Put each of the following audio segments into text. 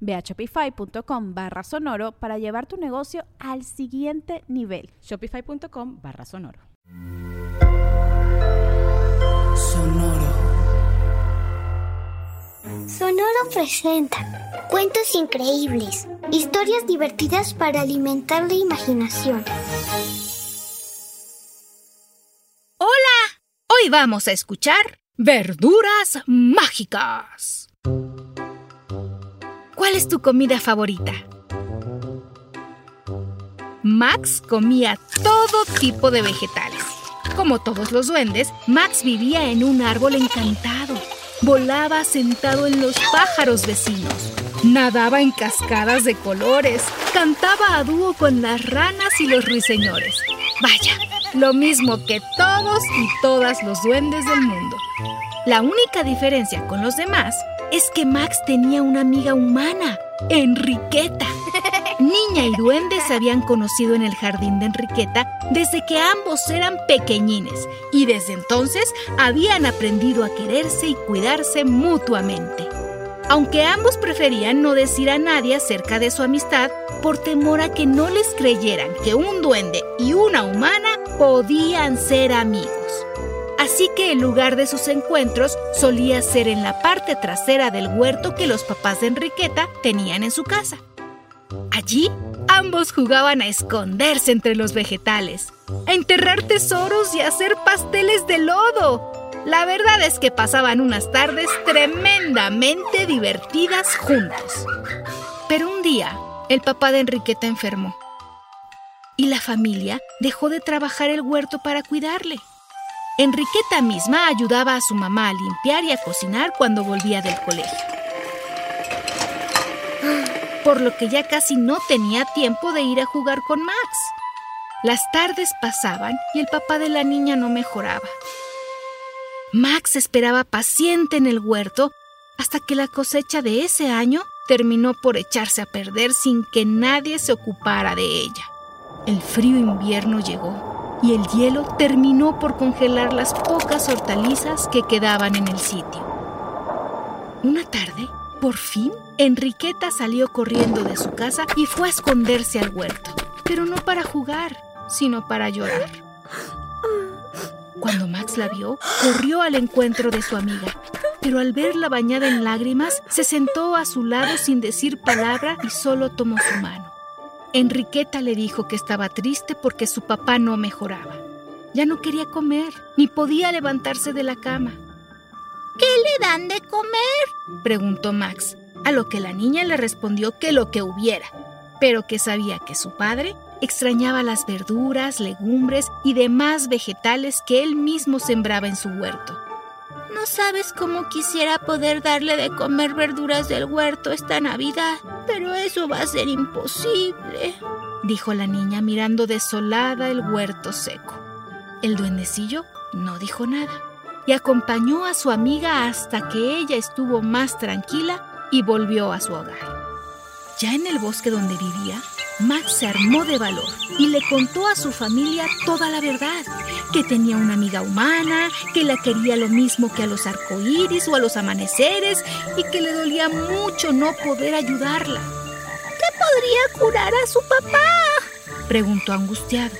Ve a shopify.com barra sonoro para llevar tu negocio al siguiente nivel. Shopify.com barra sonoro. Sonoro. Sonoro presenta cuentos increíbles, historias divertidas para alimentar la imaginación. Hola, hoy vamos a escuchar Verduras Mágicas. ¿Cuál es tu comida favorita? Max comía todo tipo de vegetales. Como todos los duendes, Max vivía en un árbol encantado. Volaba sentado en los pájaros vecinos. Nadaba en cascadas de colores. Cantaba a dúo con las ranas y los ruiseñores. Vaya, lo mismo que todos y todas los duendes del mundo. La única diferencia con los demás es que Max tenía una amiga humana, Enriqueta. Niña y duende se habían conocido en el jardín de Enriqueta desde que ambos eran pequeñines y desde entonces habían aprendido a quererse y cuidarse mutuamente. Aunque ambos preferían no decir a nadie acerca de su amistad por temor a que no les creyeran que un duende y una humana podían ser amigos así que el lugar de sus encuentros solía ser en la parte trasera del huerto que los papás de Enriqueta tenían en su casa. Allí, ambos jugaban a esconderse entre los vegetales, a enterrar tesoros y a hacer pasteles de lodo. La verdad es que pasaban unas tardes tremendamente divertidas juntos. Pero un día, el papá de Enriqueta enfermó y la familia dejó de trabajar el huerto para cuidarle. Enriqueta misma ayudaba a su mamá a limpiar y a cocinar cuando volvía del colegio. Por lo que ya casi no tenía tiempo de ir a jugar con Max. Las tardes pasaban y el papá de la niña no mejoraba. Max esperaba paciente en el huerto hasta que la cosecha de ese año terminó por echarse a perder sin que nadie se ocupara de ella. El frío invierno llegó y el hielo terminó por congelar las pocas hortalizas que quedaban en el sitio. Una tarde, por fin, Enriqueta salió corriendo de su casa y fue a esconderse al huerto, pero no para jugar, sino para llorar. Cuando Max la vio, corrió al encuentro de su amiga, pero al verla bañada en lágrimas, se sentó a su lado sin decir palabra y solo tomó su mano. Enriqueta le dijo que estaba triste porque su papá no mejoraba. Ya no quería comer, ni podía levantarse de la cama. ¿Qué le dan de comer? preguntó Max, a lo que la niña le respondió que lo que hubiera, pero que sabía que su padre extrañaba las verduras, legumbres y demás vegetales que él mismo sembraba en su huerto. No sabes cómo quisiera poder darle de comer verduras del huerto esta Navidad, pero eso va a ser imposible, dijo la niña mirando desolada el huerto seco. El duendecillo no dijo nada y acompañó a su amiga hasta que ella estuvo más tranquila y volvió a su hogar. Ya en el bosque donde vivía, Max se armó de valor y le contó a su familia toda la verdad, que tenía una amiga humana, que la quería lo mismo que a los arcoíris o a los amaneceres y que le dolía mucho no poder ayudarla. ¿Qué podría curar a su papá? preguntó angustiado.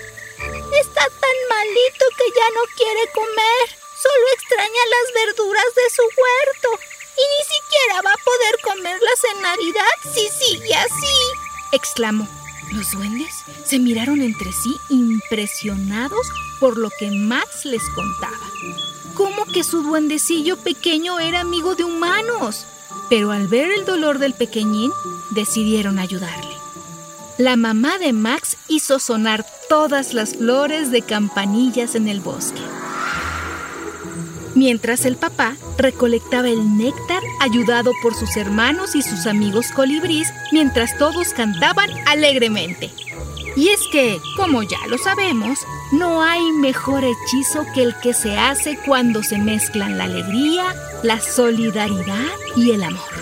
Está tan malito que ya no quiere comer, solo extraña las verduras de su huerto y ni siquiera va a poder comerlas en Navidad si sigue así, exclamó. Los duendes se miraron entre sí impresionados por lo que Max les contaba. ¿Cómo que su duendecillo pequeño era amigo de humanos? Pero al ver el dolor del pequeñín, decidieron ayudarle. La mamá de Max hizo sonar todas las flores de campanillas en el bosque. Mientras el papá recolectaba el néctar ayudado por sus hermanos y sus amigos colibrís mientras todos cantaban alegremente. Y es que, como ya lo sabemos, no hay mejor hechizo que el que se hace cuando se mezclan la alegría, la solidaridad y el amor.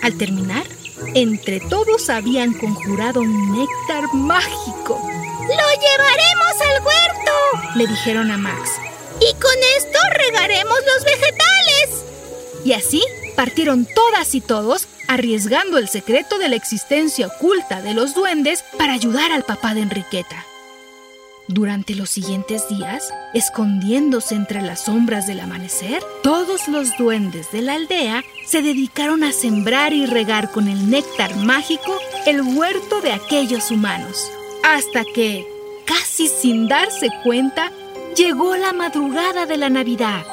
Al terminar, entre todos habían conjurado un néctar mágico. ¡Lo llevaremos al huerto! Le dijeron a Max. Y con esto regaremos los vegetales. Y así partieron todas y todos, arriesgando el secreto de la existencia oculta de los duendes para ayudar al papá de Enriqueta. Durante los siguientes días, escondiéndose entre las sombras del amanecer, todos los duendes de la aldea se dedicaron a sembrar y regar con el néctar mágico el huerto de aquellos humanos, hasta que, casi sin darse cuenta, llegó la madrugada de la Navidad.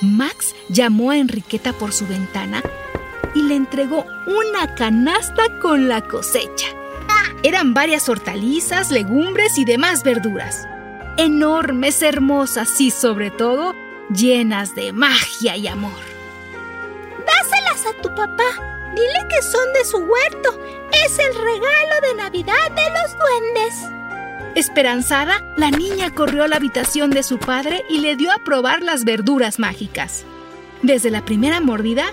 Max llamó a Enriqueta por su ventana y le entregó una canasta con la cosecha. Eran varias hortalizas, legumbres y demás verduras. Enormes, hermosas y sobre todo llenas de magia y amor. Dáselas a tu papá. Dile que son de su huerto. Es el regalo de Navidad de los duendes. Esperanzada, la niña corrió a la habitación de su padre y le dio a probar las verduras mágicas. Desde la primera mordida,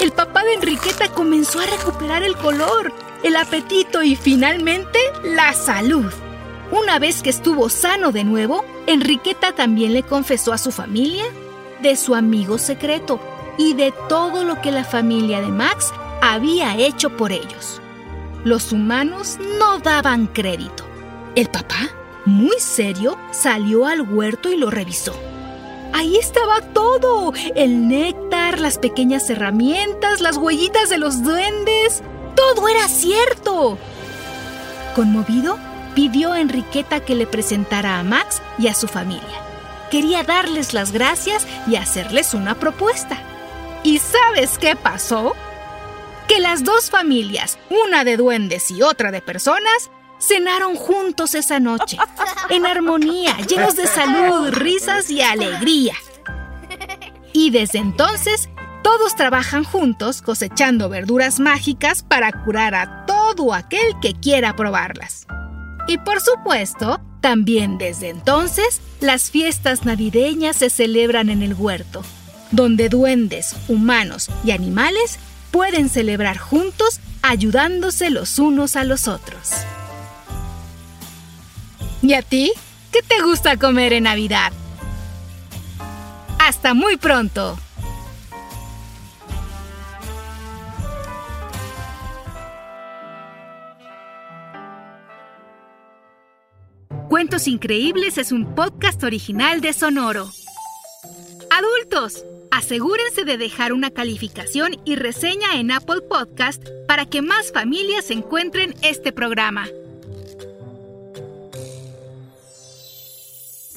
el papá de Enriqueta comenzó a recuperar el color el apetito y finalmente la salud. Una vez que estuvo sano de nuevo, Enriqueta también le confesó a su familia de su amigo secreto y de todo lo que la familia de Max había hecho por ellos. Los humanos no daban crédito. El papá, muy serio, salió al huerto y lo revisó. Ahí estaba todo, el néctar, las pequeñas herramientas, las huellitas de los duendes. Todo era cierto. Conmovido, pidió a Enriqueta que le presentara a Max y a su familia. Quería darles las gracias y hacerles una propuesta. ¿Y sabes qué pasó? Que las dos familias, una de duendes y otra de personas, cenaron juntos esa noche, en armonía, llenos de salud, risas y alegría. Y desde entonces todos trabajan juntos cosechando verduras mágicas para curar a todo aquel que quiera probarlas. Y por supuesto, también desde entonces, las fiestas navideñas se celebran en el huerto, donde duendes, humanos y animales pueden celebrar juntos ayudándose los unos a los otros. ¿Y a ti? ¿Qué te gusta comer en Navidad? Hasta muy pronto. Cuentos Increíbles es un podcast original de Sonoro. Adultos, asegúrense de dejar una calificación y reseña en Apple Podcast para que más familias encuentren este programa.